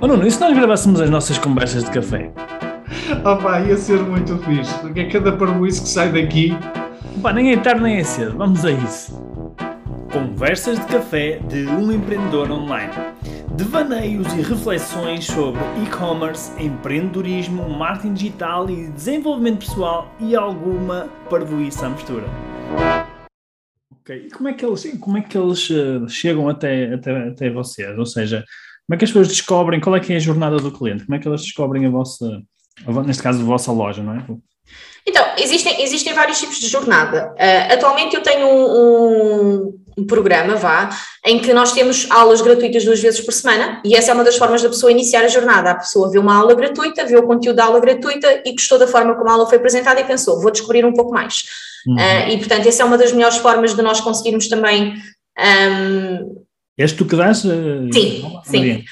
Oh Nuno, e se nós gravássemos as nossas conversas de café? Opa, ia ser muito fixe, porque é cada parboice que sai daqui. Opa, nem é tarde nem é cedo, vamos a isso. Conversas de café de um empreendedor online. Devaneios e reflexões sobre e-commerce, empreendedorismo, marketing digital e desenvolvimento pessoal e alguma parvoíça à mistura. Ok, e como é que eles, como é que eles uh, chegam até, até, até vocês? Ou seja, como é que as pessoas descobrem, qual é que é a jornada do cliente? Como é que elas descobrem a vossa, neste caso, a vossa loja, não é? Então, existem, existem vários tipos de jornada. Uh, atualmente eu tenho um, um, programa, vá, em que nós temos aulas gratuitas duas vezes por semana e essa é uma das formas da pessoa iniciar a jornada. A pessoa vê uma aula gratuita, vê o conteúdo da aula gratuita e gostou da forma como a aula foi apresentada e pensou, vou descobrir um pouco mais. Uhum. Uh, e, portanto, essa é uma das melhores formas de nós conseguirmos também... Um, És tu que dás? Uh, sim, sim.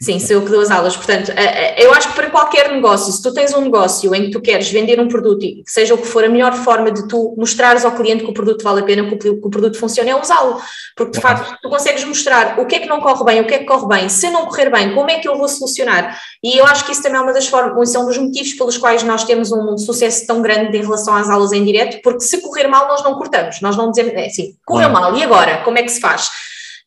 Sim, sou eu que dou as aulas. Portanto, eh, eh, eu acho que para qualquer negócio, se tu tens um negócio em que tu queres vender um produto e que seja o que for, a melhor forma de tu mostrares ao cliente que o produto vale a pena, que o, produto funciona, é usá-lo. Porque, de facto, tu consegues mostrar o que é que não corre bem, o que é que corre bem, se não correr bem, como é que eu vou solucionar. E eu acho que isso também é uma das formas, são um dos motivos pelos quais nós temos um sucesso tão grande em relação às aulas em direto, porque se correr mal, nós não cortamos, nós não dizemos, é assim, correu mal, e agora? Como é que se faz?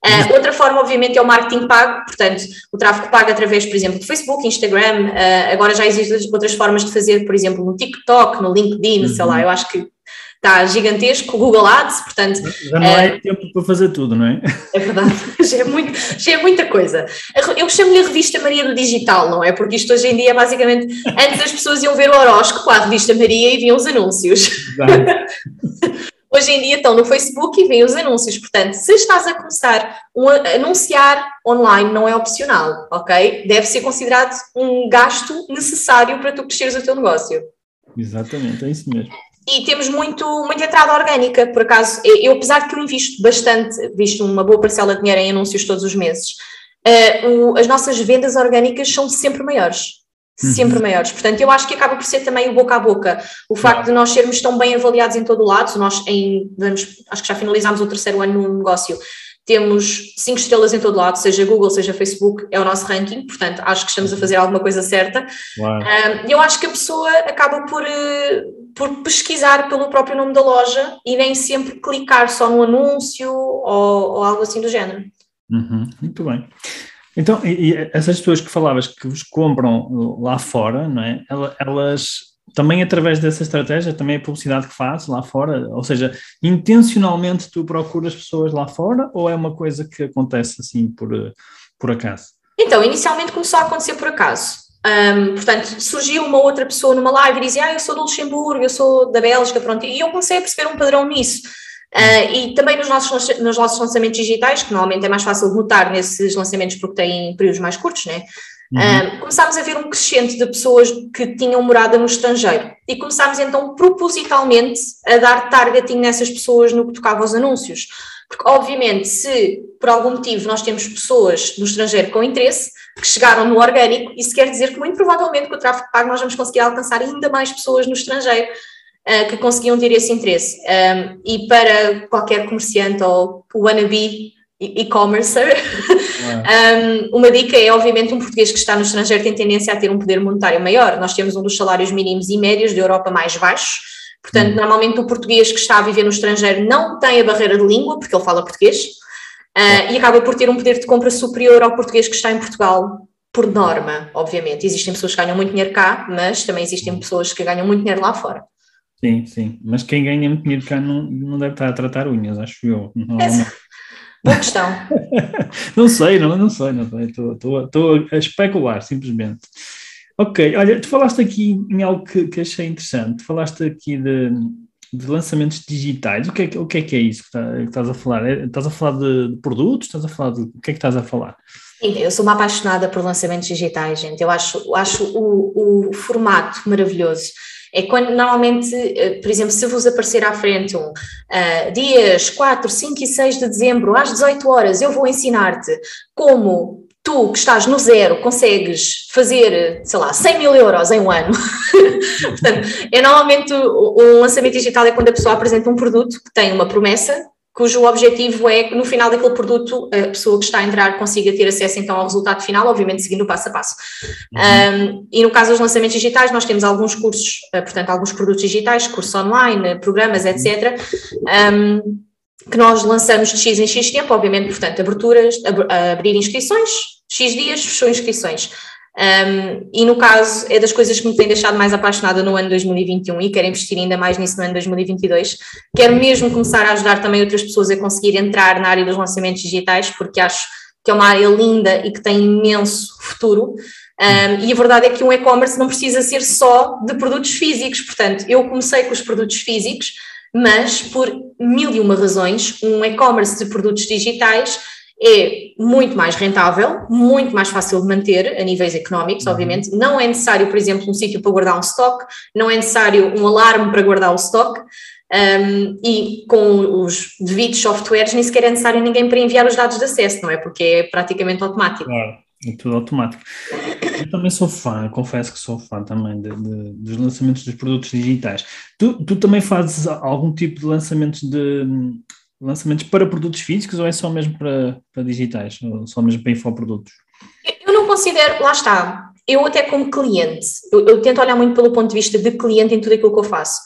Uh, outra forma, obviamente, é o marketing pago, portanto, o tráfego pago através, por exemplo, do Facebook, Instagram, uh, agora já existem outras formas de fazer, por exemplo, no TikTok, no LinkedIn, uhum. sei lá, eu acho que está gigantesco, o Google Ads, portanto... Já não é uh, tempo para fazer tudo, não é? É verdade, já é, muito, já é muita coisa. Eu chamo-lhe a revista Maria do Digital, não é? Porque isto hoje em dia, basicamente, antes as pessoas iam ver o horóscopo à revista Maria e viam os anúncios. Hoje em dia estão no Facebook e vêm os anúncios. Portanto, se estás a começar um, a anunciar online, não é opcional, ok? Deve ser considerado um gasto necessário para tu cresceres o teu negócio. Exatamente, é isso mesmo. E temos muito, muita entrada orgânica, por acaso. Eu, apesar de que eu invisto bastante, visto uma boa parcela de dinheiro em anúncios todos os meses, uh, o, as nossas vendas orgânicas são sempre maiores sempre uhum. maiores. Portanto, eu acho que acaba por ser também o boca a boca. O facto de nós sermos tão bem avaliados em todo o lado, nós em, vamos, acho que já finalizámos o terceiro ano no negócio, temos cinco estrelas em todo o lado, seja Google, seja Facebook, é o nosso ranking, portanto, acho que estamos a fazer alguma coisa certa. E eu acho que a pessoa acaba por, eh, por pesquisar pelo próprio nome da loja e nem sempre clicar só no anúncio ou, ou algo assim do género. Uhum, muito bem. Então, e, essas pessoas que falavas que vos compram lá fora, não é? Elas também através dessa estratégia, também a publicidade que fazes lá fora, ou seja, intencionalmente tu procuras pessoas lá fora ou é uma coisa que acontece assim por, por acaso? Então, inicialmente começou a acontecer por acaso. Um, portanto, surgiu uma outra pessoa numa live e dizia, ah, eu sou do Luxemburgo, eu sou da Bélgica, pronto, e eu comecei a perceber um padrão nisso. Uh, e também nos nossos, nos nossos lançamentos digitais, que normalmente é mais fácil de notar nesses lançamentos porque têm períodos mais curtos, né? Uhum. Uh, começámos a ver um crescente de pessoas que tinham morada no estrangeiro e começámos então propositalmente a dar targeting nessas pessoas no que tocava aos anúncios. Porque, obviamente, se por algum motivo nós temos pessoas no estrangeiro com interesse que chegaram no orgânico, isso quer dizer que, muito provavelmente, com o tráfego pago, nós vamos conseguir alcançar ainda mais pessoas no estrangeiro uh, que conseguiam ter esse interesse. Um, e para qualquer comerciante ou wannabe e-commercer, um, uma dica é, obviamente, um português que está no estrangeiro tem tendência a ter um poder monetário maior. Nós temos um dos salários mínimos e médios da Europa mais baixos, portanto, hum. normalmente o português que está a viver no estrangeiro não tem a barreira de língua, porque ele fala português, uh, e acaba por ter um poder de compra superior ao português que está em Portugal, por norma, obviamente. Existem pessoas que ganham muito dinheiro cá, mas também existem pessoas que ganham muito dinheiro lá fora. Sim, sim. Mas quem ganha muito dinheiro cá não, não deve estar a tratar unhas, acho eu. Não, Essa... Boa questão. não sei, não, não sei, não sei. Estou a especular, simplesmente. Ok, olha, tu falaste aqui em algo que, que achei interessante. Falaste aqui de, de lançamentos digitais. O que, é, o que é que é isso que, tá, que estás a falar? É, estás a falar de, de, produtos? Estás a falar de. O que é que estás a falar? Eu sou uma apaixonada por lançamentos digitais, gente. Eu acho, acho o, o formato maravilhoso. É quando normalmente, eh, por exemplo, se vos aparecer à frente um uh, dias 4, 5 e 6 de dezembro, às 18 horas, eu vou ensinar-te como tu que estás no zero consegues fazer, sei lá, 100 mil euros em um ano. Portanto, é normalmente um lançamento digital é quando a pessoa apresenta um produto que tem uma promessa cujo objetivo é que no final daquele produto a pessoa que está a entrar consiga ter acesso então ao resultado final, obviamente seguindo o passo a passo. Uhum. Um, e no caso dos lançamentos digitais, nós temos alguns cursos, uh, portanto, alguns produtos digitais, cursos online, programas, etc. Um, que nós lançamos de X em X tempo, obviamente, portanto, aberturas, ab abrir inscrições, X dias, fechou inscrições. Um, e no caso, é das coisas que me tem deixado mais apaixonada no ano 2021 e quero investir ainda mais nisso no ano 2022. Quero mesmo começar a ajudar também outras pessoas a conseguir entrar na área dos lançamentos digitais, porque acho que é uma área linda e que tem imenso futuro. Um, e a verdade é que um e-commerce não precisa ser só de produtos físicos, portanto, eu comecei com os produtos físicos, mas por mil e uma razões, um e-commerce de produtos digitais é muito mais rentável, muito mais fácil de manter a níveis económicos, uhum. obviamente. Não é necessário, por exemplo, um sítio para guardar um stock, não é necessário um alarme para guardar o stock. Um, e com os devidos softwares nem sequer é necessário ninguém para enviar os dados de acesso, não é? Porque é praticamente automático. Claro, é tudo automático. Eu também sou fã, confesso que sou fã também de, de, dos lançamentos dos produtos digitais. Tu, tu também fazes algum tipo de lançamentos de lançamentos para produtos físicos ou é só mesmo para, para digitais, ou só mesmo para infoprodutos? Eu não considero, lá está, eu até como cliente, eu, eu, tento olhar muito pelo ponto de vista de cliente em tudo aquilo que eu faço.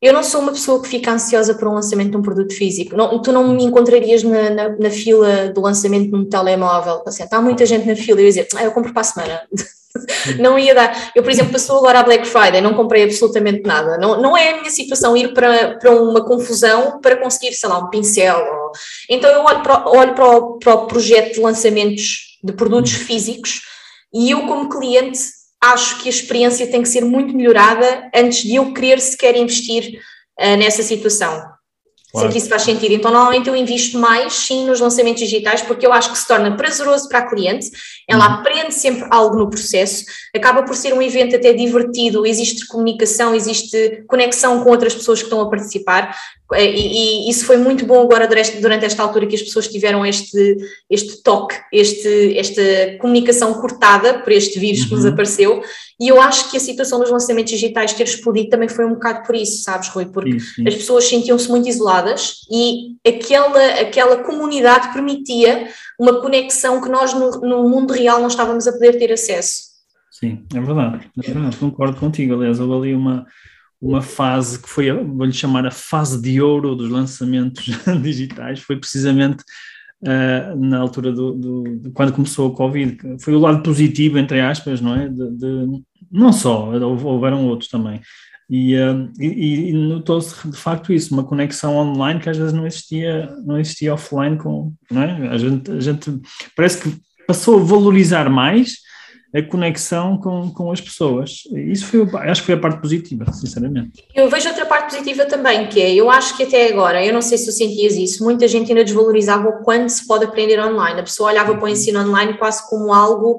Eu não sou uma pessoa que fica ansiosa por um lançamento de um produto físico. Não, tu não me encontrarias na, na, na fila do lançamento de um telemóvel. Assim, está muita gente na fila e eu ia dizer, ah, eu compro para a semana. não ia dar. Eu, por exemplo, passou agora a Black Friday, não comprei absolutamente nada. Não, não é a minha situação ir para, para uma confusão para conseguir, sei lá, um pincel. Ou... Então eu olho, para, olho para, o, para o projeto de lançamentos de produtos hum. físicos e eu, como cliente, acho que a experiência tem que ser muito melhorada antes de eu querer sequer investir uh, nessa situação. Claro. Sempre isso faz sentido. Então, normalmente eu invisto mais, sim, nos lançamentos digitais, porque eu acho que se torna prazeroso para a cliente, ela uhum. aprende sempre algo no processo, acaba por ser um evento até divertido, existe comunicação, existe conexão com outras pessoas que estão a participar, e, e isso foi muito bom agora durante, durante esta altura que as pessoas tiveram este, este toque, este, esta comunicação cortada por este vírus uhum. que nos uhum. apareceu, e eu acho que a situação dos lançamentos digitais ter explodido também foi um bocado por isso, sabes, Rui? Porque as pessoas sentiam-se muito isoladas e aquela, aquela comunidade permitia uma conexão que nós no, no, mundo real não estávamos a poder ter acesso. Sim, é verdade, é verdade, concordo contigo. Aliás, houve ali uma, uma fase que foi, vou-lhe chamar a fase de ouro dos lançamentos digitais, foi precisamente uh, na altura do, do, de quando começou o Covid. Foi o lado positivo, entre aspas, não é? De, de não só, houveram outros também. E, uh, e, e notou-se de facto isso, uma conexão online que às vezes não existia, não existia offline com, não é? A gente, a gente parece que passou a valorizar mais a conexão com, com as pessoas. Isso foi, acho que foi a parte positiva, sinceramente. Eu vejo outra parte positiva também, que é, eu acho que até agora, eu não sei se tu sentias isso, muita gente ainda desvalorizava o quanto se pode aprender online. A pessoa olhava para o ensino online quase como algo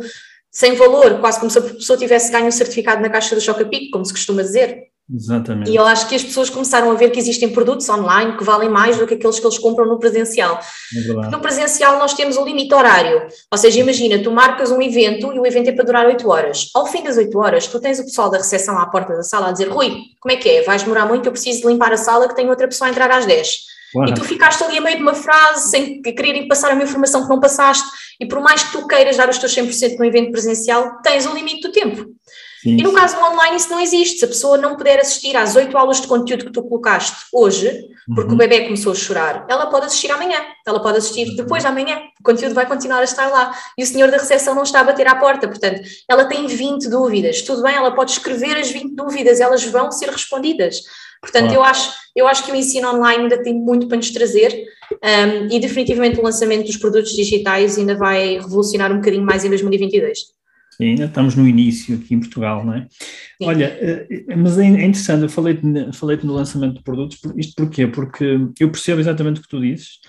sem valor, quase como se a pessoa tivesse ganho um certificado na caixa do Chocapic, como se costuma dizer. Exatamente. E eu acho que as pessoas começaram a ver que existem produtos online que valem mais do que aqueles que eles compram no presencial. É no presencial nós temos o limite horário. Ou seja, imagina, tu marcas um evento e o evento é para durar 8 horas. Ao fim das 8 horas, tu tens o pessoal da recepção à porta da sala a dizer: Rui, como é que é? Vais demorar muito, eu preciso de limpar a sala que tem outra pessoa a entrar às 10. E tu ficaste ali a meio de uma frase sem querer passar uma informação que não passaste, e por mais que tu queiras dar os teus 100% no evento presencial, tens o limite do tempo. Sim. E no caso do online isso não existe. Se a pessoa não puder assistir às oito aulas de conteúdo que tu colocaste hoje, porque uhum. o bebê começou a chorar, ela pode assistir amanhã, ela pode assistir depois de amanhã, o conteúdo vai continuar a estar lá. E o senhor da recepção não está a bater à porta, portanto, ela tem 20 dúvidas. Tudo bem, ela pode escrever as 20 dúvidas, elas vão ser respondidas. Portanto, eu, acho, eu acho que o ensino online ainda tem muito para nos trazer um, e definitivamente o lançamento dos produtos digitais ainda vai revolucionar um bocadinho mais em 2022. Sim, ainda estamos no início aqui em Portugal, não é? Sim. Olha, eh, mas é, interessante, eu falei-te falei no lançamento de produtos, isto porquê? Porque eu percebo exatamente o que tu dizes,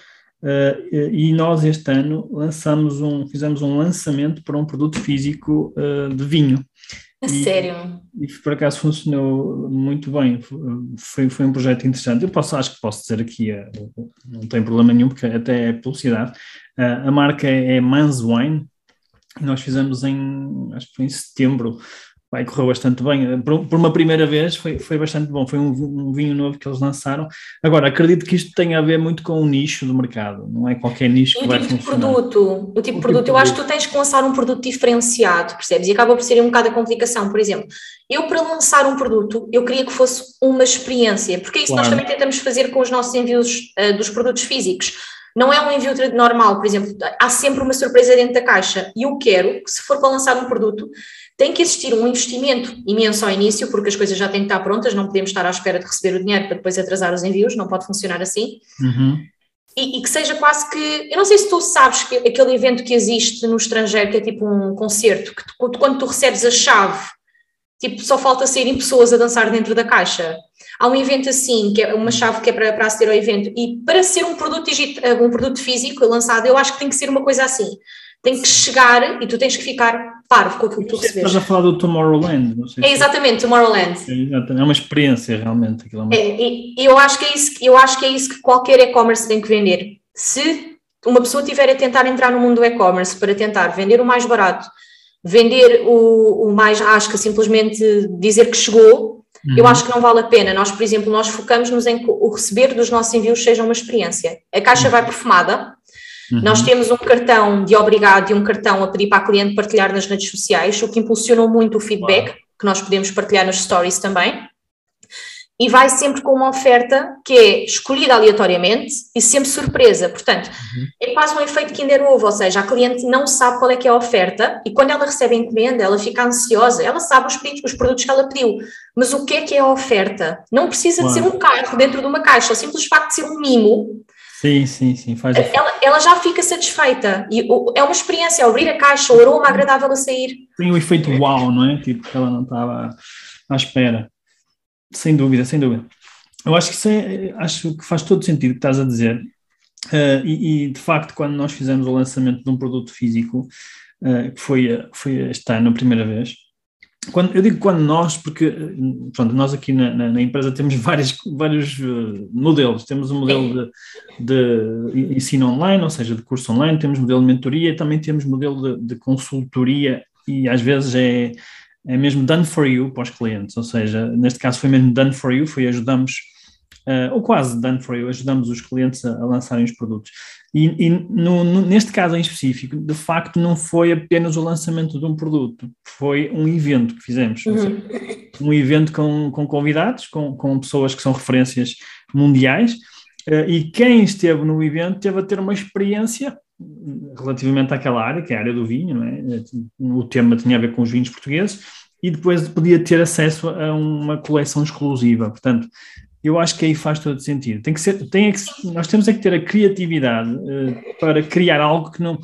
uh, e nós este ano lançamos um, fizemos um lançamento para um produto físico uh, de vinho. A sério? E por acaso funcionou muito bem, foi, foi um projeto interessante. Eu posso, acho que posso dizer aqui, uh, não tem problema nenhum, porque até é publicidade. a marca é Mans Wine, nós fizemos em, acho que foi em setembro, vai, correu bastante bem. Por, por, uma primeira vez foi, foi bastante bom. Foi um, um, vinho novo que eles lançaram. Agora, acredito que isto tenha a ver muito com o nicho do mercado, não é qualquer nicho que o vai tipo funcionar. De produto, o tipo de produto, eu acho que tu tens que lançar um produto diferenciado, percebes? E acaba por ser um bocado a complicação. Por exemplo, eu para lançar um produto, eu queria que fosse uma experiência, porque é isso claro. nós também tentamos fazer com os nossos envios uh, dos produtos físicos. Não é um envio normal, por exemplo, há sempre uma surpresa dentro da caixa. E eu quero que, se for para lançar um produto, tem que existir um investimento imenso ao início, porque as coisas já têm que estar prontas, não podemos estar à espera de receber o dinheiro para depois atrasar os envios, não pode funcionar assim. Uhum. E, e, que seja quase que. Eu não sei se tu sabes que aquele evento que existe no estrangeiro, que é tipo um concerto, que tu, quando tu recebes a chave, tipo, só falta saírem pessoas a dançar dentro da caixa. Há um evento assim, que é uma chave que é para, para aceder ao evento, e para ser um produto, digital, um produto físico lançado, eu acho que tem que ser uma coisa assim tem que chegar e tu tens que ficar parvo com aquilo que tu recebes. Estás a falar do Tomorrowland, não sei. É exatamente, Tomorrowland. É, é uma experiência realmente. Aquilo é, uma... é e, eu, acho que é isso, eu acho que é isso que qualquer e-commerce tem que vender. Se uma pessoa estiver a tentar entrar no mundo do e-commerce para tentar vender o mais barato, vender o, o mais rasca, simplesmente dizer que chegou, uhum. eu acho que não vale a pena. Nós, por exemplo, nós focamos-nos em que o receber dos nossos envios seja uma experiência. A caixa uhum. vai perfumada, Uhum. Nós temos um cartão de obrigado e um cartão a pedir para a cliente partilhar nas redes sociais, o que impulsionou muito o feedback, que nós podemos partilhar nas stories também. E vai sempre com uma oferta que é escolhida aleatoriamente e sempre surpresa. Portanto, uhum. é quase um efeito Kinder Ovo, ou seja, a cliente não sabe qual é que é a oferta e quando ela recebe a encomenda, ela fica ansiosa, ela sabe os, os produtos que ela pediu, mas o que é que é a oferta? Não precisa de ser um carro dentro de uma caixa, o simples facto de ser um mimo Sim, sim, sim. Faz ela, ela já fica satisfeita. E é uma experiência, abrir a caixa, o aroma agradável a sair. Tem o efeito wow, não é? Tipo, que ela não estava à espera. Sem dúvida, sem dúvida. Eu acho que, é, acho que faz todo sentido o que estás a dizer. Uh, e, e, de facto, quando nós fizemos o lançamento de um produto físico, uh, que foi, foi este ano a primeira vez, quando, eu digo quando nós, porque pronto, nós aqui na, na, na empresa temos vários, vários uh, modelos. Temos um modelo de, de, ensino online, ou seja, de curso online, temos modelo de mentoria, também temos modelo de, de consultoria e às vezes é, é mesmo done for you para os clientes, ou seja, neste caso foi mesmo done for you, foi ajudamos uh, ou quase done for you, ajudamos os clientes a, a lançarem os produtos. E, e no, no, neste caso em específico, de facto, não foi apenas o lançamento de um produto, foi um evento que fizemos. Uhum. Um evento com, com convidados, com, com pessoas que são referências mundiais, uh, e quem esteve no evento teve a ter uma experiência relativamente àquela área, que é a área do vinho, é? O tema tinha a ver com os vinhos portugueses, e depois podia ter acesso a uma coleção exclusiva. Portanto, eu acho que aí faz todo sentido. Tem que ser, tem que, nós temos é que ter a criatividade uh, para criar algo que não,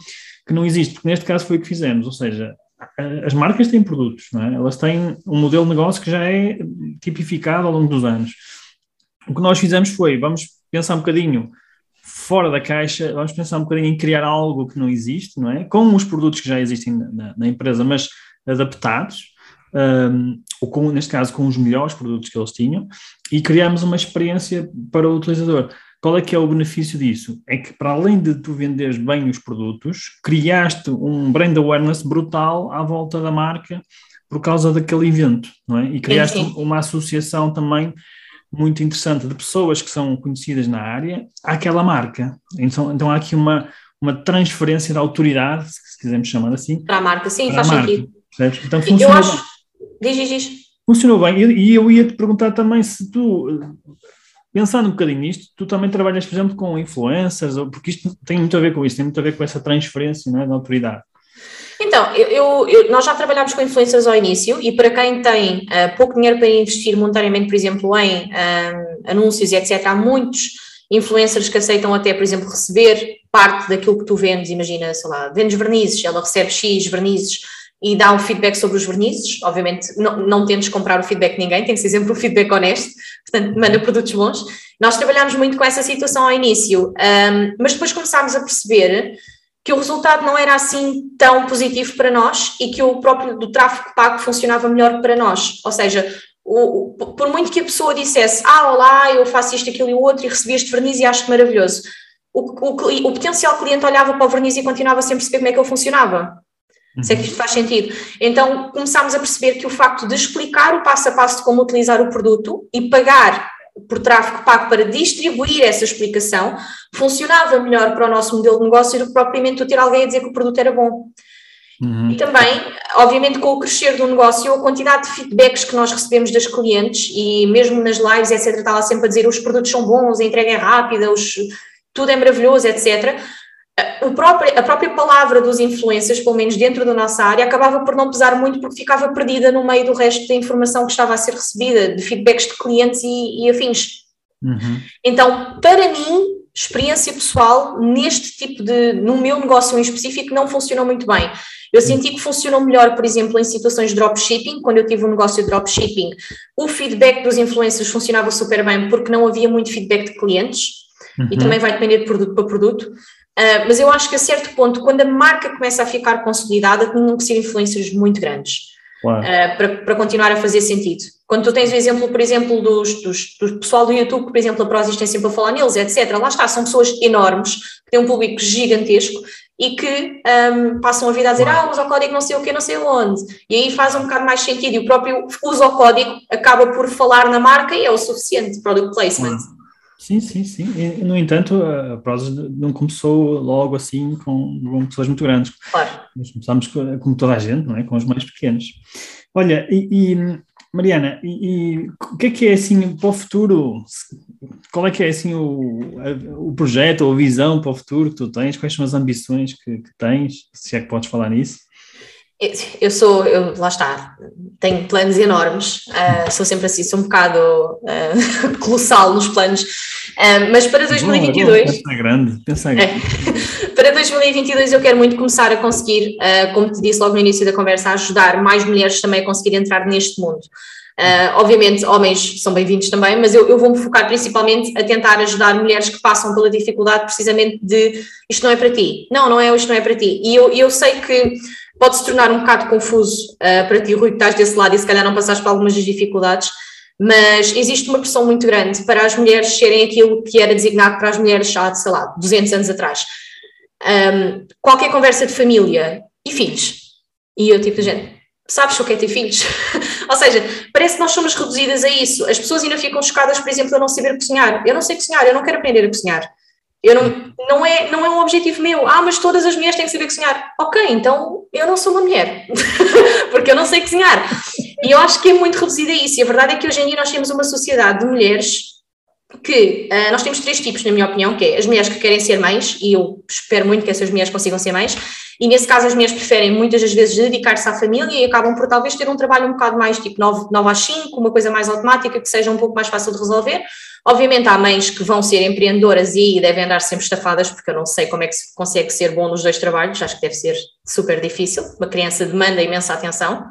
que não existe, porque neste caso foi o que fizemos, ou seja, as marcas têm produtos, é? elas têm um modelo de negócio que já é tipificado ao longo dos anos. O que nós fizemos foi, vamos pensar um bocadinho fora da caixa, vamos pensar um bocadinho em criar algo que não existe, não é? Com os produtos que já existem na, na empresa, mas adaptados, um, ou com, neste caso com os melhores produtos que eles tinham, e criamos uma experiência para o utilizador. Qual é que é o benefício disso? É que para além de tu venderes bem os produtos, criaste um brand awareness brutal à volta da marca por causa daquele evento, não é? E criaste sim, sim. uma associação também muito interessante de pessoas que são conhecidas na área àquela marca. Então, então há aqui uma, uma transferência de autoridade, se quisermos chamar assim. Para a marca, sim, faz sentido. Então funciona. Eu acho, Diz, diz, diz. Funcionou bem. E eu ia te perguntar também se tu, pensando um bocadinho nisto, tu também trabalhas, por exemplo, com influencers, porque isto tem muito a ver com isso, tem muito a ver com essa transferência não é, da autoridade. Então, eu, eu, nós já trabalhámos com influencers ao início e para quem tem uh, pouco dinheiro para investir monetariamente, por exemplo, em uh, anúncios e etc., há muitos influencers que aceitam até, por exemplo, receber parte daquilo que tu vendes, imagina, sei lá, vendes vernizes, ela recebe X vernizes e dá um feedback sobre os vernizes. Obviamente, não, não tentes comprar o feedback de ninguém, tem que ser sempre um feedback honesto, portanto, manda produtos bons. Nós trabalhámos muito com essa situação ao início, um, mas depois começámos a perceber que o resultado não era assim tão positivo para nós e que o próprio do tráfego pago funcionava melhor para nós. Ou seja, o, por muito que a pessoa dissesse, ah, olá, eu faço isto, aquilo e o outro e recebi este verniz e acho maravilhoso, o, o, o potencial cliente olhava para o verniz e continuava sem perceber como é que ele funcionava. Se é que isto faz sentido. Então começámos a perceber que o facto de explicar o passo a passo de como utilizar o produto e pagar por tráfego pago para distribuir essa explicação funcionava melhor para o nosso modelo de negócio do que propriamente tu ter alguém a dizer que o produto era bom. Uhum. E também, obviamente, com o crescer do negócio, a quantidade de feedbacks que nós recebemos das clientes e mesmo nas lives, etc., está lá sempre a dizer os produtos são bons, a entrega é rápida, os, tudo é maravilhoso, etc. Próprio, a própria palavra dos influencers, pelo menos dentro da nossa área, acabava por não pesar muito porque ficava perdida no meio do resto da informação que estava a ser recebida, de feedbacks de clientes e, e afins. Uhum. Então, para mim, experiência pessoal, neste tipo de, no meu negócio em específico, não funcionou muito bem. Eu senti que funcionou melhor, por exemplo, em situações de dropshipping, quando eu tive um negócio de dropshipping, o feedback dos influencers funcionava super bem porque não havia muito feedback de clientes uhum. e também vai depender de produto para produto. Uh, mas eu acho que a certo ponto, quando a marca começa a ficar consolidada, tinham que ser influencers muito grandes uh, para, para continuar a fazer sentido. Quando tu tens o exemplo, por exemplo, dos, dos, do pessoal do YouTube, que, por exemplo, a Prozis tem sempre a falar neles, etc. Lá está, são pessoas enormes, que têm um público gigantesco e que um, passam a vida a dizer, ah, usa o código não sei o que, não sei onde. E aí faz um bocado mais sentido. E o próprio usa o código acaba por falar na marca e é o suficiente, product placement. Sim, sim, sim. E, no entanto, a Prozis não começou logo assim com, com pessoas muito grandes. Claro. Nós começámos, como toda a gente, não é? com os mais pequenos. Olha, e, e Mariana, e, e, o que é que é assim para o futuro? Qual é que é assim o, o projeto ou a visão para o futuro que tu tens? Quais são as ambições que, que tens? Se é que podes falar nisso? Eu sou, eu, lá está, tenho planos enormes, uh, sou sempre assim, sou um bocado uh, colossal nos planos, uh, mas para 2022. Bom, pensa grande, pensa grande. É, para 2022 eu quero muito começar a conseguir, como te disse logo no início da conversa, ajudar mais mulheres também a conseguir entrar neste mundo. obviamente, homens são bem-vindos também, mas eu, eu vou-me focar principalmente a tentar ajudar mulheres que passam pela dificuldade precisamente de isto não é para ti. Não, não é, isto não é para ti. E eu, eu sei que pode se tornar um bocado confuso uh, para ti, Rui, que estás desse lado e se calhar não passaste por algumas das dificuldades, mas existe uma pressão muito grande para as mulheres serem aquilo que era designado para as mulheres há, sei lá, 200 anos atrás. Um, qualquer conversa de família e filhos. E eu, tipo, gente, sabes o que é ter filhos? Ou seja, parece que nós somos reduzidas a isso. As pessoas ainda ficam chocadas, por exemplo, a não saber cozinhar. Eu não sei cozinhar, eu não quero aprender a cozinhar. Eu não, não, é, não é um objetivo meu. Ah, mas todas as mulheres têm que saber cozinhar. Ok, então eu não sou uma mulher, porque eu não sei cozinhar. E eu acho que é muito reduzida a isso. E a verdade é que hoje em dia nós temos uma sociedade de mulheres que uh, nós temos três tipos, na minha opinião, que é as mulheres que querem ser mães, e eu espero muito que essas mulheres consigam ser mães, e nesse caso as mulheres preferem muitas das vezes dedicar-se à família e acabam por talvez ter um trabalho um bocado mais tipo 9, 9 às 5, uma coisa mais automática, que seja um pouco mais fácil de resolver, Obviamente há mães que vão ser empreendedoras e devem andar sempre estafadas, porque eu não sei como é que se consegue ser bom nos dois trabalhos, acho que deve ser super difícil, uma criança demanda imensa atenção.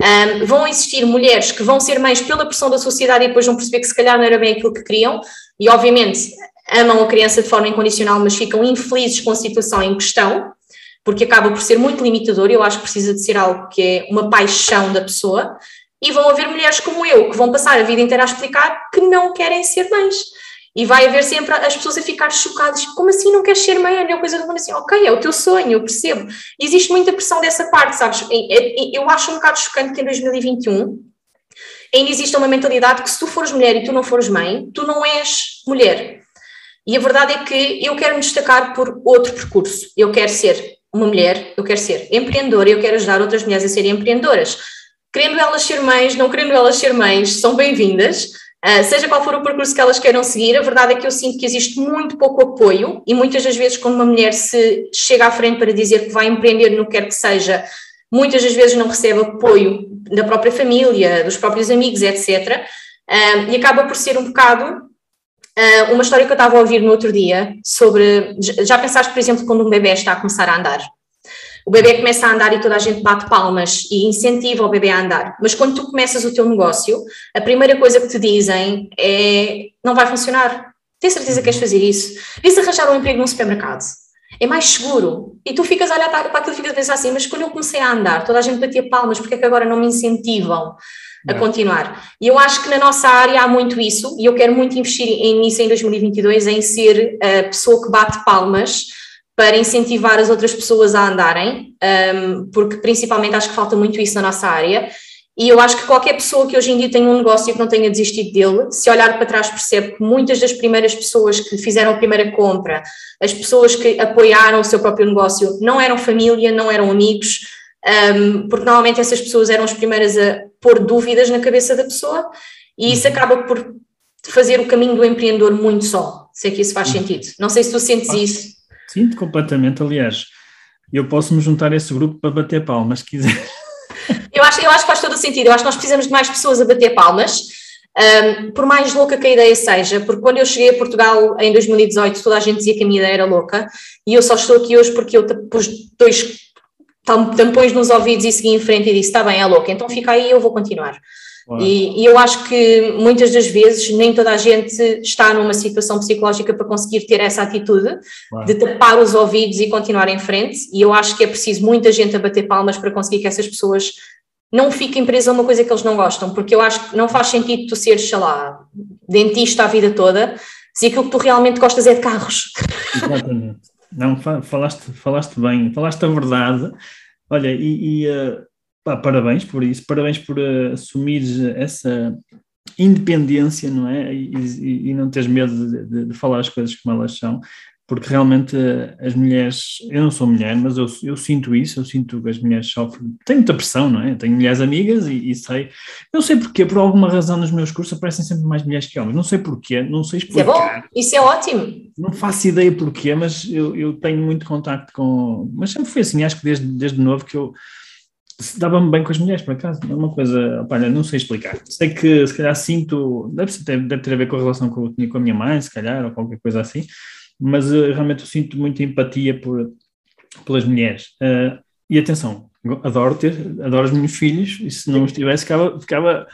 Um, vão existir mulheres que vão ser mães pela pressão da sociedade e depois vão perceber que se calhar não era bem aquilo que queriam, e obviamente amam a criança de forma incondicional, mas ficam infelizes com a situação em questão, porque acaba por ser muito limitador, eu acho que precisa de ser algo que é uma paixão da pessoa, e vão haver mulheres como eu, que vão passar a vida inteira a explicar que não querem ser mães. E vai haver sempre as pessoas a ficar chocadas, como assim não queres ser mãe? É uma coisa do mundo assim, ok, é o teu sonho, eu percebo. E existe muita pressão dessa parte, sabes? Eu acho um bocado chocante que em 2021 ainda existe uma mentalidade que se tu fores mulher e tu não fores mãe, tu não és mulher. E a verdade é que eu quero me destacar por outro percurso. Eu quero ser uma mulher, eu quero ser empreendedora, eu quero ajudar outras mulheres a serem empreendedoras querendo elas ser mães, não querendo elas ser mães, são bem-vindas. Uh, seja qual for o percurso que elas queiram seguir, a verdade é que eu sinto que existe muito pouco apoio e muitas das vezes quando uma mulher se chega à frente para dizer que vai empreender no que quer que seja, muitas das vezes não recebe apoio da própria família, dos próprios amigos, etc. Uh, ah, e acaba por ser um bocado uh, uma história que eu estava a ouvir no outro dia sobre, já pensaste, por exemplo, quando um bebê está a começar a andar? O bebê começa a andar e toda a gente bate palmas e incentiva o bebê a andar. Mas quando tu começas o teu negócio, a primeira coisa que te dizem é não vai funcionar. Tens certeza que queres fazer isso? Vês arranjar um emprego num supermercado. É mais seguro. E tu ficas a olhar para, aquilo e ficas a pensar assim, mas quando eu comecei a andar, toda a gente batia palmas, porque é que agora não me incentivam a continuar? E eu acho que na nossa área há muito isso, e eu quero muito investir nisso em 2022, em ser a pessoa que bate palmas para incentivar as outras pessoas a andarem, um, porque principalmente acho que falta muito isso na nossa área. E eu acho que qualquer pessoa que hoje em dia tenha um negócio e que não tenha desistido dele, se olhar para trás, percebe que muitas das primeiras pessoas que fizeram a primeira compra, as pessoas que apoiaram o seu próprio negócio, não eram família, não eram amigos, um, porque normalmente essas pessoas eram as primeiras a pôr dúvidas na cabeça da pessoa, e isso uhum. acaba por fazer o caminho do empreendedor muito só, se é que isso faz uhum. sentido. Não sei se tu sentes isso. Sinto completamente, aliás, eu posso me juntar a esse grupo para bater palmas, se quiser. Eu acho, eu acho que faz todo o sentido. Eu acho que nós precisamos de mais pessoas a bater palmas. Um, por mais louca que a ideia seja, porque quando eu cheguei a Portugal em 2018, toda a gente dizia que a minha ideia era louca, e eu só estou aqui hoje porque eu pus dois tampões nos ouvidos e segui em frente e disse: está bem, é louca, então fica aí, eu vou continuar. E, e, eu acho que muitas das vezes nem toda a gente está numa situação psicológica para conseguir ter essa atitude de tapar os ouvidos e continuar em frente. E eu acho que é preciso muita gente a bater palmas para conseguir que essas pessoas não fiquem presas a uma coisa que eles não gostam, porque eu acho que não faz sentido tu seres, sei lá, dentista a vida toda, se aquilo que tu realmente gostas é de carros. Exatamente. Não, falaste, falaste bem, falaste a verdade. Olha, e, e uh, pá, parabéns por isso, parabéns por uh, assumir essa independência, não é? E, e, e não teres medo de, de, de, falar as coisas como elas são porque realmente eh, as mulheres, eu não sou mulher, mas eu, eu sinto isso, eu sinto que as mulheres sofrem, tenho muita pressão, não é? tenho mulheres amigas e, e, sei, não sei porquê, por alguma razão nos meus cursos aparecem sempre mais mulheres que homens, não sei porquê, não sei explicar. Isso é bom, isso é ótimo. Não faço ideia porquê, mas eu, eu tenho muito contacto com, mas sempre foi assim, acho que desde, desde novo que eu dava-me bem com as mulheres, por acaso, é uma coisa, olha, não sei explicar. Sei que se calhar sinto, deve, ter, deve ter a ver com a relação que eu tinha com a minha mãe, se calhar, ou qualquer coisa assim, mas uh, realmente eu sinto muita empatia por, pelas mulheres. Uh, e atenção, adoro ter, adoro os meus filhos, e se não os tivesse, ficava, ficava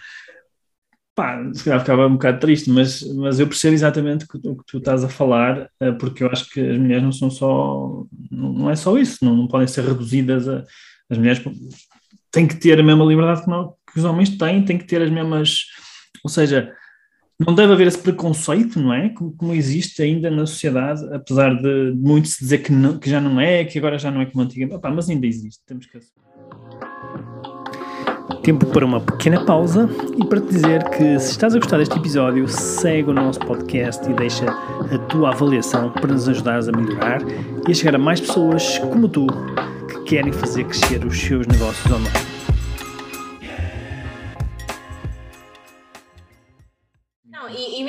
pá, se calhar ficava um bocado triste, mas, mas eu percebo exatamente o que, tu estás a falar, uh, porque eu acho que as mulheres não são só, não, não é só isso, não, não, podem ser reduzidas a, as mulheres têm que ter a mesma liberdade que, que os homens têm, têm que ter as mesmas, ou seja, não deve haver esse preconceito, não é? Como, como existe ainda na sociedade, apesar de muito se dizer que, não, que já não é, que agora já não é como antigamente, Opa, mas ainda existe, temos que. Tempo para uma pequena pausa e para te dizer que se estás a gostar deste episódio, segue o nosso podcast e deixa a tua avaliação para nos ajudares a melhorar e a chegar a mais pessoas como tu querem fazer crescer os seus negócios online.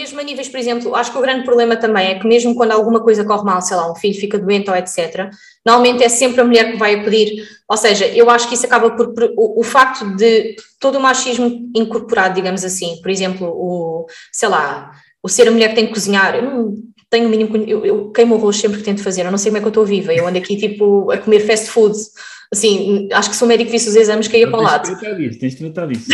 mesmo a níveis, por exemplo, acho que o grande problema também é que mesmo quando alguma coisa corre mal, sei lá, um filho fica doente ou etc., normalmente é sempre a mulher que vai pedir, ou seja, eu acho que isso acaba por, por o, o, facto de todo o machismo incorporado, digamos assim, por exemplo, o, sei lá, o ser a mulher que tem que cozinhar, eu não tenho o mínimo, eu, eu queimo arroz sempre que tento fazer, eu não sei como é que eu estou viva, eu ando aqui tipo a comer fast food, assim, acho que se o médico visse os exames caía para o lado. Tens de tratar disso, tens de tratar disso.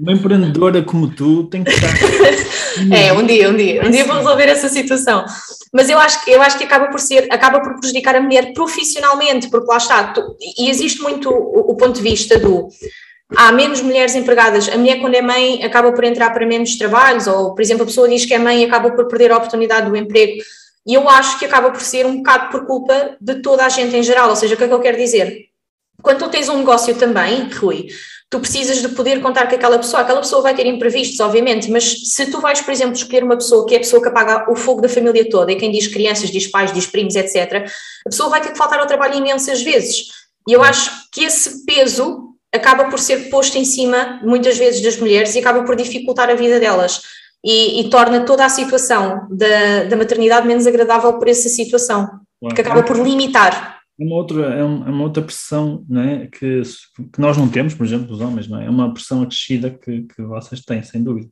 Uma empreendedora como tu tem que estar. é, um dia, um dia. Um dia vou resolver essa situação. Mas eu acho, eu acho que acaba por ser, acaba por prejudicar a mulher profissionalmente, porque lá está, tu, e existe muito o, o, ponto de vista do há menos mulheres empregadas, a mulher quando é mãe acaba por entrar para menos trabalhos, ou por exemplo a pessoa diz que é mãe e acaba por perder a oportunidade do emprego, e eu acho que acaba por ser um bocado por culpa de toda a gente em geral, ou seja, o que é que eu quero dizer? Quando tu tens um negócio também, Rui, tu precisas de poder contar com aquela pessoa. Aquela pessoa vai ter imprevistos, obviamente, mas se tu vais, por exemplo, escolher uma pessoa que é a pessoa que apaga o fogo da família toda, e quem diz crianças, diz pais, diz primos, etc., a pessoa vai ter que faltar ao trabalho imensas vezes. E eu acho que esse peso acaba por ser posto em cima, muitas vezes, das mulheres e acaba por dificultar a vida delas. E, e torna toda a situação da, da maternidade menos agradável por essa situação, que acaba por limitar uma outra, é, uma outra pressão né, que, que nós não temos, por exemplo, os homens, não é? é uma pressão acrescida que, que vocês têm, sem dúvida.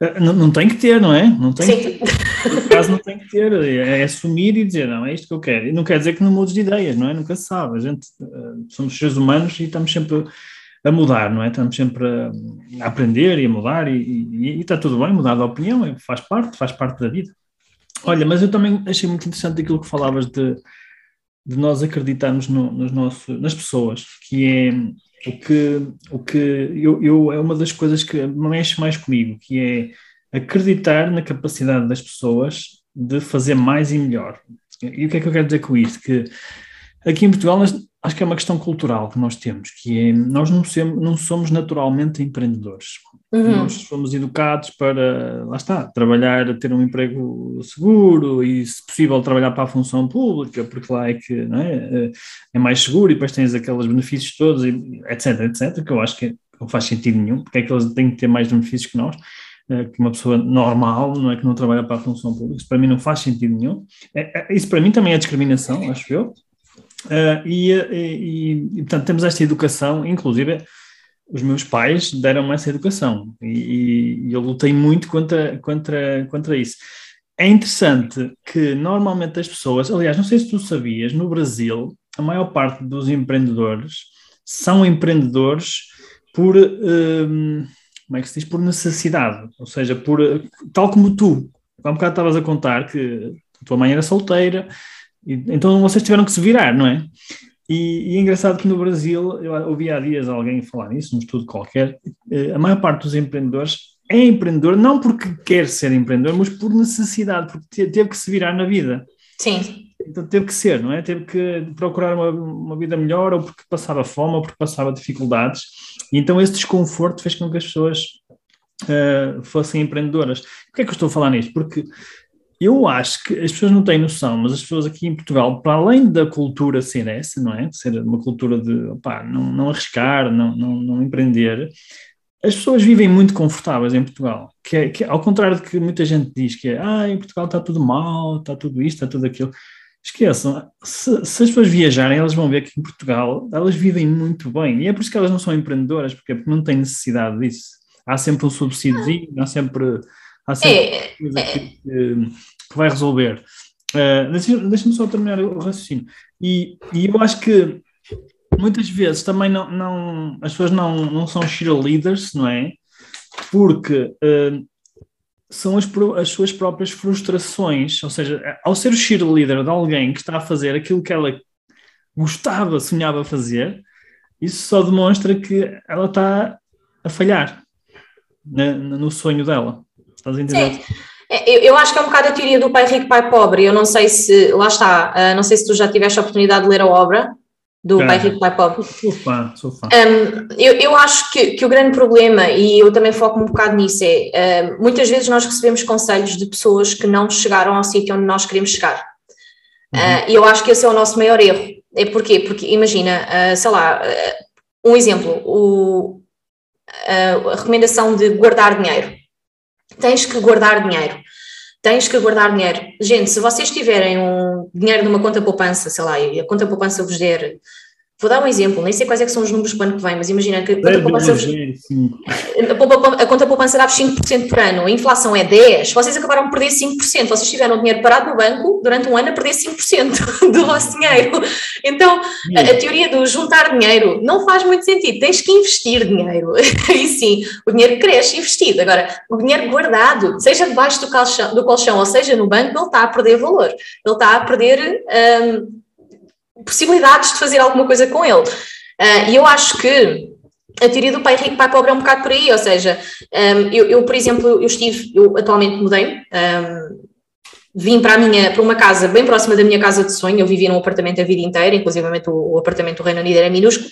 Eh, não, não tem que ter, não é? Não tem Sim. que caso, não tem que ter, é, é, assumir e dizer, não, é isto que eu quero. E não quer dizer que não mudes de ideias, não é? Nunca se sabe. A gente, eh, somos seres humanos e estamos sempre a mudar, não é? Estamos sempre a, a aprender e a mudar e, e, e, está tudo bem, mudar de opinião, é, faz parte, faz parte da vida. Olha, mas eu também achei muito interessante aquilo que falavas de de nós acreditarmos no, nos nossos, nas pessoas, que é o que, o que eu, eu, é uma das coisas que mexe mais comigo, que é acreditar na capacidade das pessoas de fazer mais e melhor. E o que é que eu quero dizer com isto? Que aqui em Portugal nós, acho que é uma questão cultural que nós temos, que é, nós não, somos, não somos naturalmente empreendedores. Uhum. Nós somos educados para, lá está, trabalhar, ter um emprego seguro e, se possível, trabalhar para a função pública, porque lá é que é? Eh, é mais seguro e depois tens aqueles benefícios todos, etc, etc, que eu acho que não faz sentido nenhum, porque é que eles têm que ter mais benefícios que nós, eh, que uma pessoa normal, não é que não trabalha para a função pública, isso para mim não faz sentido nenhum. É, isso para mim também é discriminação, acho eu. E, e, e, portanto, temos esta educação, inclusive os meus pais deram-me essa educação e, e, eu lutei muito contra, contra, contra isso. É interessante que normalmente as pessoas, aliás, não sei se tu sabias, no Brasil, a maior parte dos empreendedores são empreendedores por, um, como é que se diz, por necessidade, ou seja, por, tal como tu, há um bocado estavas a contar que a tua mãe era solteira, então vocês tiveram que se virar, não é? E, e, é engraçado que no Brasil, eu ouvi há dias alguém falar nisso, num estudo qualquer, eh, a maior parte dos empreendedores é empreendedor não porque quer ser empreendedor, mas por necessidade, porque teve que se virar na vida. Sim. Então teve que ser, não é? Teve que procurar uma, uma vida melhor, ou porque passava fome, ou porque passava dificuldades. E então esse desconforto fez com que as pessoas uh, fossem empreendedoras. Por que é que eu estou a falar nisto? Porque eu acho que as pessoas não têm noção, mas as pessoas aqui em Portugal, para além da cultura ser essa, não é? Ser uma cultura de opá, não, não arriscar, não, não, não empreender, as pessoas vivem muito confortáveis em Portugal. Que, é, que ao contrário de que muita gente diz que é, ah, em Portugal está tudo mal, está tudo isto, está tudo aquilo. Esqueçam, se, se, as pessoas viajarem, elas vão ver que em Portugal elas vivem muito bem. E é por isso que elas não são empreendedoras, porque, porque não têm necessidade disso. Há sempre um subsídio, há sempre Há sempre é, coisa é. que, que, vai resolver. Uh, Deixa-me só terminar o raciocínio. E, e eu acho que muitas vezes também não, não as pessoas não, não são cheerleaders, não é? Porque uh, são as, as suas próprias frustrações, ou seja, ao ser o cheerleader de alguém que está a fazer aquilo que ela gostava, sonhava fazer, isso só demonstra que ela está a falhar né, no sonho dela. Estás a entender? Sim. É, eu, eu, acho que é um bocado a teoria do pai rico, pai pobre. Eu não sei se, lá está, uh, não sei se tu já tiveste a oportunidade de ler a obra do Pai Rico, Pai Pobre. Sou fã, sou fã. Um, eu, eu acho que, que o grande problema, e eu também foco um bocado nisso, é uh, muitas vezes nós recebemos conselhos de pessoas que não chegaram ao sítio onde nós queremos chegar. Uhum. Uh, e eu acho que esse é o nosso maior erro. É porquê? Porque imagina, uh, sei lá, um exemplo, o, a recomendação de guardar dinheiro tens que guardar dinheiro. Tens que guardar dinheiro. Gente, se vocês tiverem um dinheiro numa conta poupança, sei lá, e a conta poupança vos der Vou dar um exemplo, nem sei quais é que são os números para o ano que vem, mas imagina que a conta poupança, a conta poupança dá 5% por ano, a inflação é 10%, vocês acabaram de perder 5%, vocês tiveram o dinheiro parado no banco durante um ano a perder 5% do vosso dinheiro. Então, a, a, teoria do juntar dinheiro não faz muito sentido, tens que investir dinheiro. E sim, o dinheiro cresce investido. Agora, o dinheiro guardado, seja debaixo do colchão, do colchão ou seja no banco, ele está a perder valor, ele está a perder... Um, possibilidades de fazer alguma coisa com ele. Uh, e eu acho que a teoria do pai rico, pai pobre é um bocado por aí, ou seja, um, eu, eu, por exemplo, eu estive, eu atualmente mudei, um, vim para, a minha, para uma casa bem próxima da minha casa de sonho, eu vivia num apartamento a vida inteira, inclusive o, o apartamento do Reino Unido era minúsculo,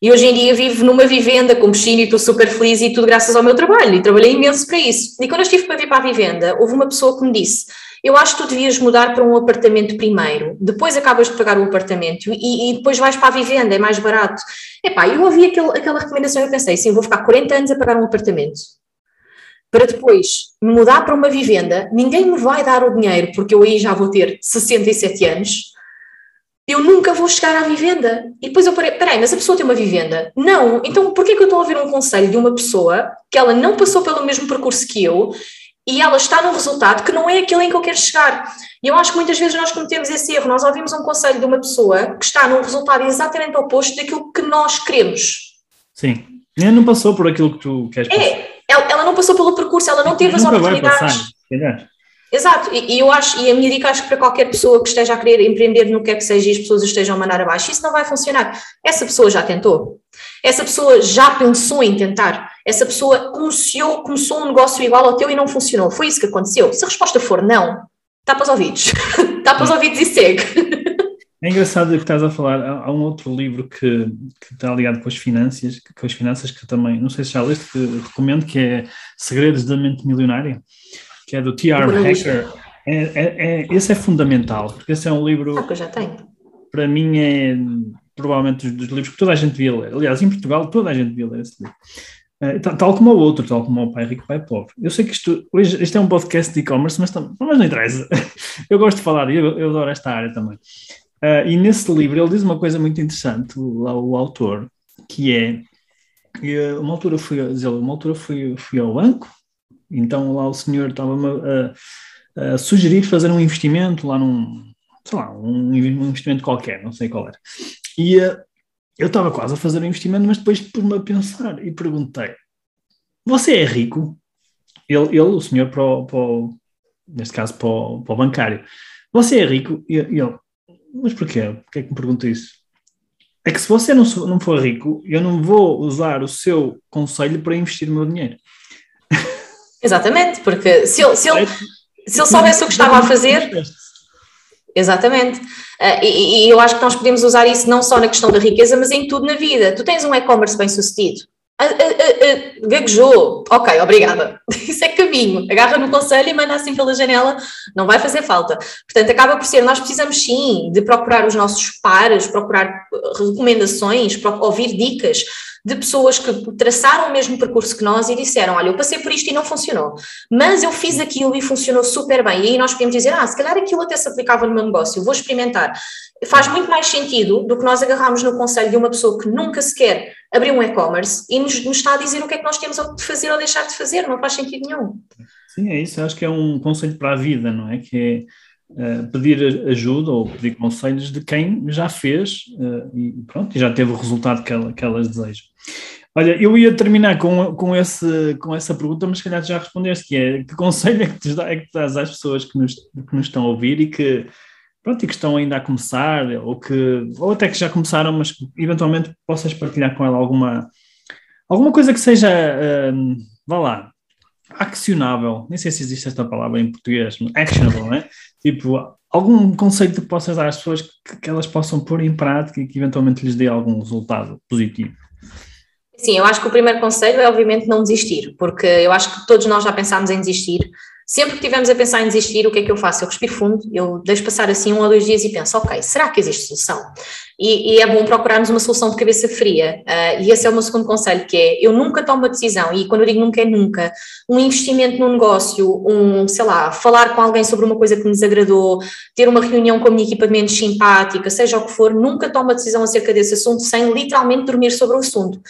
e hoje em dia vivo numa vivenda com piscina e estou super feliz e tudo graças ao meu trabalho, e trabalhei imenso para isso. E quando eu estive para vir para a vivenda, houve uma pessoa que me disse, eu acho que tu devias mudar para um apartamento primeiro, depois acabas de pagar o apartamento e, e depois vais para a vivenda, é mais barato. Epá, eu ouvi aquele, aquela recomendação e eu pensei, sim, vou ficar 40 anos a pagar um apartamento para depois me mudar para uma vivenda, ninguém me vai dar o dinheiro, porque eu aí já vou ter 67 anos, eu nunca vou chegar à vivenda. E depois eu parei, peraí, mas a pessoa tem uma vivenda? Não, então porquê que eu estou a ouvir um conselho de uma pessoa que ela não passou pelo mesmo percurso que eu e ela está num resultado que não é aquele em que eu quero chegar. E eu acho que muitas vezes nós cometemos esse erro. Nós ouvimos um conselho de uma pessoa que está num resultado exatamente oposto daquilo que nós queremos. Sim. Ela não passou por aquilo que tu queres passar. É, ela, ela não passou pelo percurso, ela não teve as oportunidades. Vai passar, Exato, e, e, eu acho, e a minha dica acho que para qualquer pessoa que esteja a querer empreender no que é que seja e as pessoas estejam a mandar abaixo, isso não vai funcionar. Essa pessoa já tentou, essa pessoa já pensou em tentar, essa pessoa começou, começou um negócio igual ao teu e não funcionou. Foi isso que aconteceu. Se a resposta for não, tapa os ouvidos, tapa os ouvidos e segue. É engraçado que estás a falar, há, um outro livro que, que, está ligado com as finanças, com as finanças que também, não sei se já leste, que recomendo, que é Segredos da Mente Milionária, que é do T.R. Hacker. É, é, é, esse é fundamental, porque esse é um livro. Ah, que eu já tenho. Para mim é provavelmente dos, dos livros que toda a gente devia ler. Aliás, em Portugal toda a gente devia ler esse livro. Uh, tal, como o outro, tal como o Pai Rico, Pai Pobre. Eu sei que isto, hoje, este é um podcast de e-commerce, mas, mas não interessa. Eu gosto de falar, eu, eu adoro esta área também. Uh, e nesse livro ele diz uma coisa muito interessante, lá o, o autor, que é, uh, uma altura fui, uma altura fui, fui ao banco, então lá o senhor estava-me a, a, sugerir fazer um investimento lá num, sei lá, um, um investimento qualquer, não sei qual era. E uh, eu estava quase a fazer um investimento, mas depois pus-me a pensar e perguntei, você é rico? Ele, ele o senhor, para o, para o, neste caso para o, para o bancário, você é rico? E ele, mas porquê? Porquê é que me pergunta isso? É que se você não, não for rico, eu não vou usar o seu conselho para investir o meu dinheiro. Exatamente, porque se ele, se ele, se ele soubesse o que estava a fazer. Exatamente. E, e eu acho que nós podemos usar isso não só na questão da riqueza, mas em tudo na vida. Tu tens um e-commerce bem sucedido Uh, uh, uh, gaguejou, ok, obrigada. Isso é caminho. Agarra no conselho e manda assim pela janela, não vai fazer falta. Portanto, acaba por ser, nós precisamos sim de procurar os nossos pares, procurar recomendações, ouvir dicas de pessoas que traçaram o mesmo percurso que nós e disseram: Olha, eu passei por isto e não funcionou, mas eu fiz aquilo e funcionou super bem. E aí nós podemos dizer: Ah, se calhar aquilo até se aplicava no meu negócio, vou experimentar. Faz muito mais sentido do que nós agarrarmos no conselho de uma pessoa que nunca sequer abriu um e-commerce e nos, nos, está a dizer o que é que nós temos de fazer ou deixar de fazer, não faz sentido nenhum. Sim, é isso, acho que é um conselho para a vida, não é? Que é uh, pedir ajuda ou pedir conselhos de quem já fez uh, e pronto, e já teve o resultado que, ela, que elas desejam. Olha, eu ia terminar com, com, esse, com essa pergunta, mas se calhar já respondeste, que é que conselho é que, tu, é que dás às pessoas que nos, que nos estão a ouvir e que pronto, e que estão ainda a começar, ou, que, ou até que já começaram, mas que eventualmente possas partilhar com ela alguma, alguma coisa que seja, um, vá lá, accionável, nem sei se existe esta palavra em português, actionable, não é? Tipo, algum conceito que possas dar às pessoas que, que elas possam pôr em prática e que eventualmente lhes dê algum resultado positivo. Sim, eu acho que o primeiro conselho é obviamente não desistir, porque eu acho que todos nós já pensámos em desistir, Sempre que estivermos a pensar em desistir, o que é que eu faço? Eu respiro fundo, eu deixo passar assim um ou dois dias e penso, ok, será que existe solução? E, e é bom procurarmos uma solução de cabeça fria. Uh, e esse é o meu segundo conselho, que é, eu nunca tomo uma decisão, e quando eu digo nunca é nunca, um investimento num negócio, um, sei lá, falar com alguém sobre uma coisa que nos agradou, ter uma reunião com a minha equipa de menos simpática, seja o que for, nunca tomo uma decisão acerca desse assunto sem literalmente dormir sobre o assunto.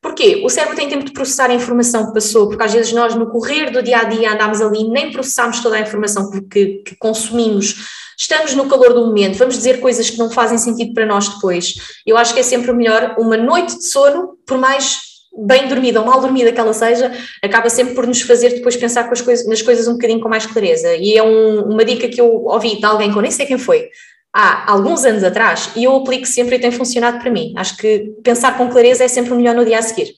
Porquê? O cérebro tem tempo de processar a informação que passou, porque às vezes nós, no correr do dia a dia, andamos ali nem processamos toda a informação que, que consumimos. Estamos no calor do momento, vamos dizer coisas que não fazem sentido para nós depois. Eu acho que é sempre melhor uma noite de sono, por mais bem dormida ou mal dormida que ela seja, acaba sempre por nos fazer depois pensar coisas, nas coisas um bocadinho com mais clareza. E é um, uma dica que eu ouvi de alguém que eu nem sei quem foi, há alguns anos atrás e eu aplico sempre e tem funcionado para mim. Acho que pensar com clareza é sempre o melhor no dia a seguir.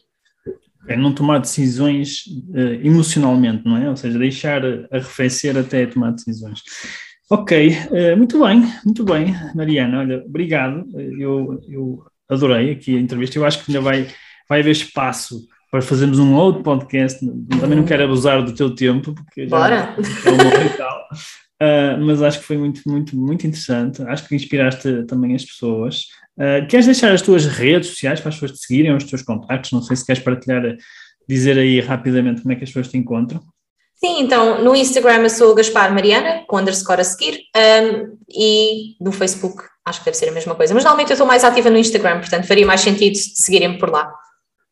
É não tomar decisões uh, emocionalmente, não é? Ou seja, deixar arrefecer até tomar decisões. Ok, uh, muito bem, muito bem, Mariana, olha, obrigado, eu, eu adorei aqui a entrevista, eu acho que ainda vai, vai haver espaço para fazermos um outro podcast, também não quero abusar do teu tempo, porque já Bora. é uma hora e tal, Uh, mas acho que foi muito, muito, muito interessante. Acho que inspiraste também as pessoas. Uh, queres deixar as tuas redes sociais para as pessoas te seguirem, os teus contactos? Não sei se queres partilhar, dizer aí rapidamente como é que as pessoas te encontram. Sim, então no Instagram eu sou Gaspar Mariana, com underscore a seguir, um, e no Facebook acho que deve ser a mesma coisa. Mas normalmente eu estou mais ativa no Instagram, portanto faria mais sentido seguirem-me por lá.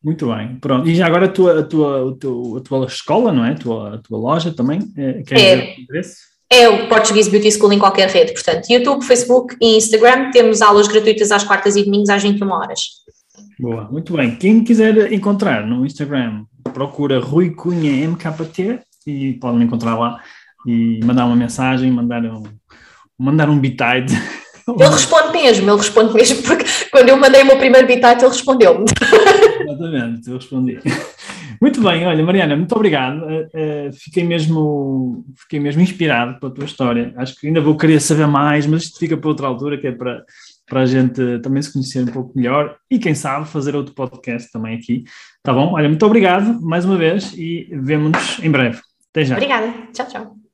Muito bem, pronto. E já agora a tua, a tua, a tua, a tua escola, não é? A tua, a tua loja também? Eh, queres é. Dizer é o Portuguese Beauty School em qualquer rede, portanto, YouTube, Facebook e Instagram, temos aulas gratuitas às quartas e domingos às 21 horas. Boa, muito bem. Quem quiser encontrar no Instagram, procura Rui Cunha MKT e pode me encontrar lá e mandar uma mensagem, mandar um, mandar um bitite. Ele responde mesmo, ele responde mesmo, porque quando eu mandei o meu primeiro bitite ele respondeu-me. Exatamente, eu respondi. Muito bem, olha, Mariana, muito obrigado. Uh, uh, fiquei, mesmo, fiquei mesmo inspirado pela tua história. Acho que ainda vou querer saber mais, mas isto fica para outra altura, que é para, para a gente também se conhecer um pouco melhor e, quem sabe, fazer outro podcast também aqui. Tá bom? Olha, muito obrigado mais uma vez e vemo-nos em breve. Até já. Obrigada. Tchau, tchau.